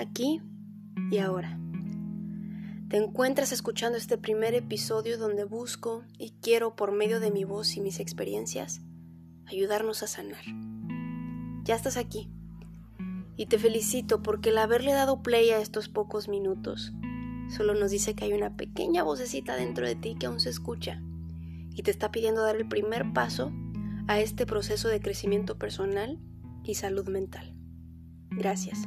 aquí y ahora. Te encuentras escuchando este primer episodio donde busco y quiero por medio de mi voz y mis experiencias ayudarnos a sanar. Ya estás aquí y te felicito porque el haberle dado play a estos pocos minutos solo nos dice que hay una pequeña vocecita dentro de ti que aún se escucha y te está pidiendo dar el primer paso a este proceso de crecimiento personal y salud mental. Gracias.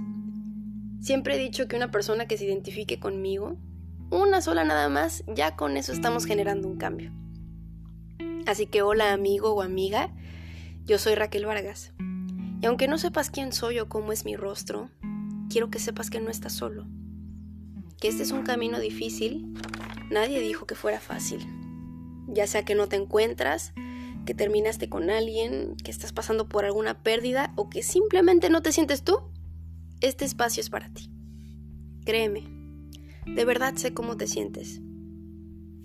Siempre he dicho que una persona que se identifique conmigo, una sola nada más, ya con eso estamos generando un cambio. Así que hola amigo o amiga, yo soy Raquel Vargas. Y aunque no sepas quién soy o cómo es mi rostro, quiero que sepas que no estás solo. Que este es un camino difícil, nadie dijo que fuera fácil. Ya sea que no te encuentras, que terminaste con alguien, que estás pasando por alguna pérdida o que simplemente no te sientes tú, este espacio es para ti. Créeme, de verdad sé cómo te sientes.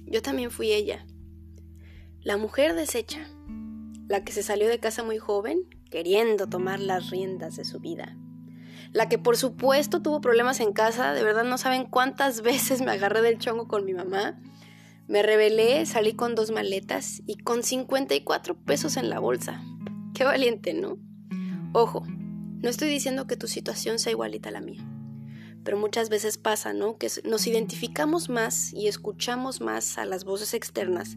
Yo también fui ella. La mujer deshecha, la que se salió de casa muy joven, queriendo tomar las riendas de su vida. La que por supuesto tuvo problemas en casa, de verdad no saben cuántas veces me agarré del chongo con mi mamá. Me rebelé, salí con dos maletas y con 54 pesos en la bolsa. Qué valiente, ¿no? Ojo, no estoy diciendo que tu situación sea igualita a la mía, pero muchas veces pasa, ¿no? Que nos identificamos más y escuchamos más a las voces externas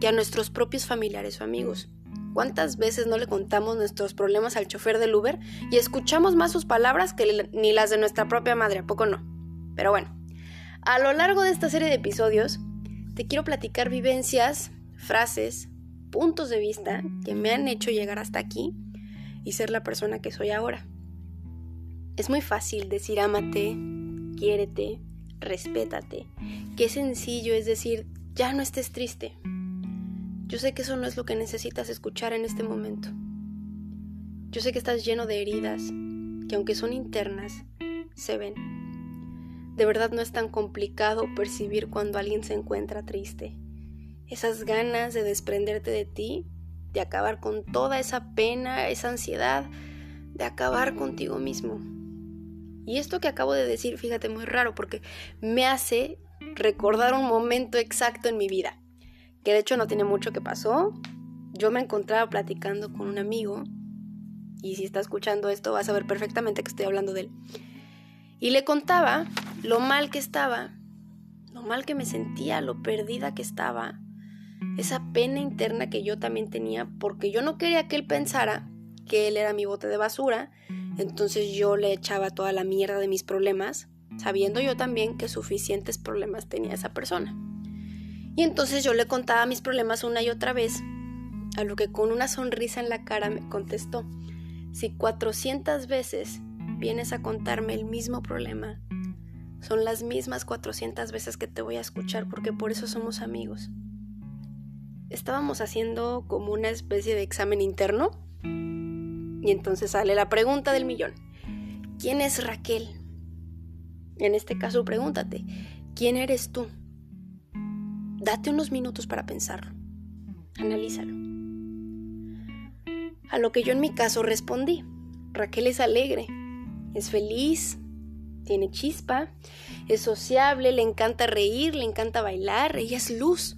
que a nuestros propios familiares o amigos. ¿Cuántas veces no le contamos nuestros problemas al chofer del Uber y escuchamos más sus palabras que ni las de nuestra propia madre? ¿A poco no? Pero bueno, a lo largo de esta serie de episodios, te quiero platicar vivencias, frases, puntos de vista que me han hecho llegar hasta aquí y ser la persona que soy ahora. Es muy fácil decir ámate, quiérete, respétate. Qué sencillo es decir, ya no estés triste. Yo sé que eso no es lo que necesitas escuchar en este momento. Yo sé que estás lleno de heridas, que aunque son internas, se ven. De verdad no es tan complicado percibir cuando alguien se encuentra triste. Esas ganas de desprenderte de ti de acabar con toda esa pena, esa ansiedad, de acabar contigo mismo. Y esto que acabo de decir, fíjate, muy raro porque me hace recordar un momento exacto en mi vida, que de hecho no tiene mucho que pasó. Yo me encontraba platicando con un amigo, y si está escuchando esto vas a ver perfectamente que estoy hablando de él. Y le contaba lo mal que estaba, lo mal que me sentía, lo perdida que estaba, esa pena interna que yo también tenía porque yo no quería que él pensara que él era mi bote de basura, entonces yo le echaba toda la mierda de mis problemas, sabiendo yo también que suficientes problemas tenía esa persona. Y entonces yo le contaba mis problemas una y otra vez, a lo que con una sonrisa en la cara me contestó, si 400 veces vienes a contarme el mismo problema, son las mismas 400 veces que te voy a escuchar porque por eso somos amigos estábamos haciendo como una especie de examen interno y entonces sale la pregunta del millón. ¿Quién es Raquel? En este caso pregúntate, ¿quién eres tú? Date unos minutos para pensarlo. Analízalo. A lo que yo en mi caso respondí. Raquel es alegre, es feliz, tiene chispa, es sociable, le encanta reír, le encanta bailar, ella es luz.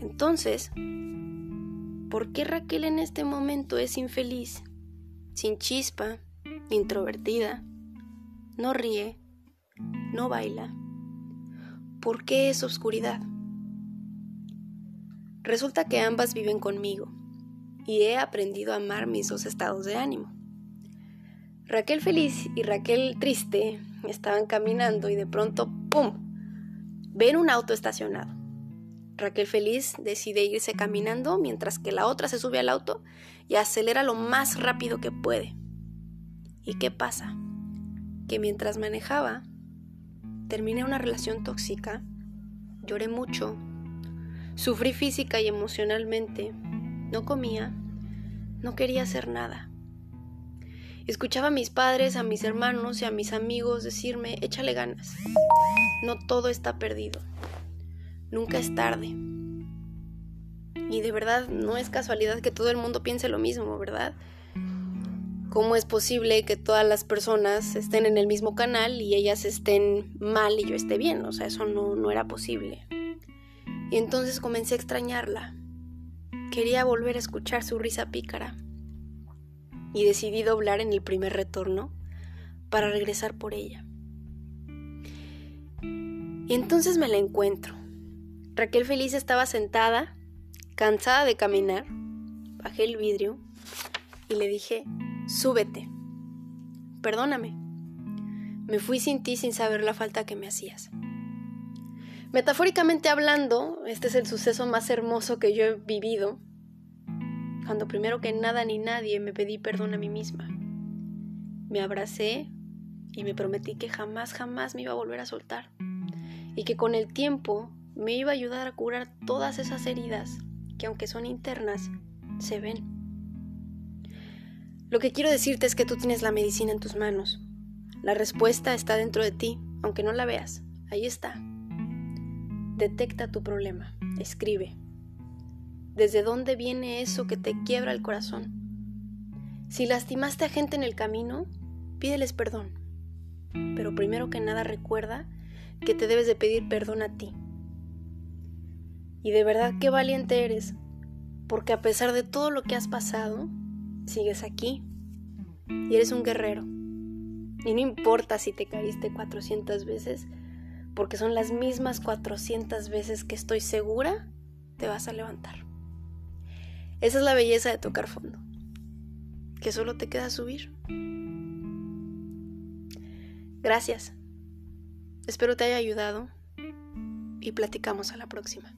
Entonces, ¿por qué Raquel en este momento es infeliz, sin chispa, introvertida, no ríe, no baila? ¿Por qué es oscuridad? Resulta que ambas viven conmigo y he aprendido a amar mis dos estados de ánimo. Raquel feliz y Raquel triste estaban caminando y de pronto, ¡pum!, ven un auto estacionado. Raquel feliz decide irse caminando mientras que la otra se sube al auto y acelera lo más rápido que puede. ¿Y qué pasa? Que mientras manejaba, terminé una relación tóxica, lloré mucho, sufrí física y emocionalmente, no comía, no quería hacer nada. Escuchaba a mis padres, a mis hermanos y a mis amigos decirme, échale ganas, no todo está perdido. Nunca es tarde. Y de verdad no es casualidad que todo el mundo piense lo mismo, ¿verdad? ¿Cómo es posible que todas las personas estén en el mismo canal y ellas estén mal y yo esté bien? O sea, eso no, no era posible. Y entonces comencé a extrañarla. Quería volver a escuchar su risa pícara. Y decidí doblar en el primer retorno para regresar por ella. Y entonces me la encuentro. Raquel feliz estaba sentada, cansada de caminar. Bajé el vidrio y le dije, súbete. Perdóname. Me fui sin ti sin saber la falta que me hacías. Metafóricamente hablando, este es el suceso más hermoso que yo he vivido, cuando primero que nada ni nadie me pedí perdón a mí misma. Me abracé y me prometí que jamás, jamás me iba a volver a soltar y que con el tiempo me iba a ayudar a curar todas esas heridas que aunque son internas, se ven. Lo que quiero decirte es que tú tienes la medicina en tus manos. La respuesta está dentro de ti, aunque no la veas. Ahí está. Detecta tu problema, escribe. ¿Desde dónde viene eso que te quiebra el corazón? Si lastimaste a gente en el camino, pídeles perdón. Pero primero que nada recuerda que te debes de pedir perdón a ti. Y de verdad qué valiente eres, porque a pesar de todo lo que has pasado, sigues aquí y eres un guerrero. Y no importa si te caíste 400 veces, porque son las mismas 400 veces que estoy segura te vas a levantar. Esa es la belleza de tocar fondo, que solo te queda subir. Gracias. Espero te haya ayudado y platicamos a la próxima.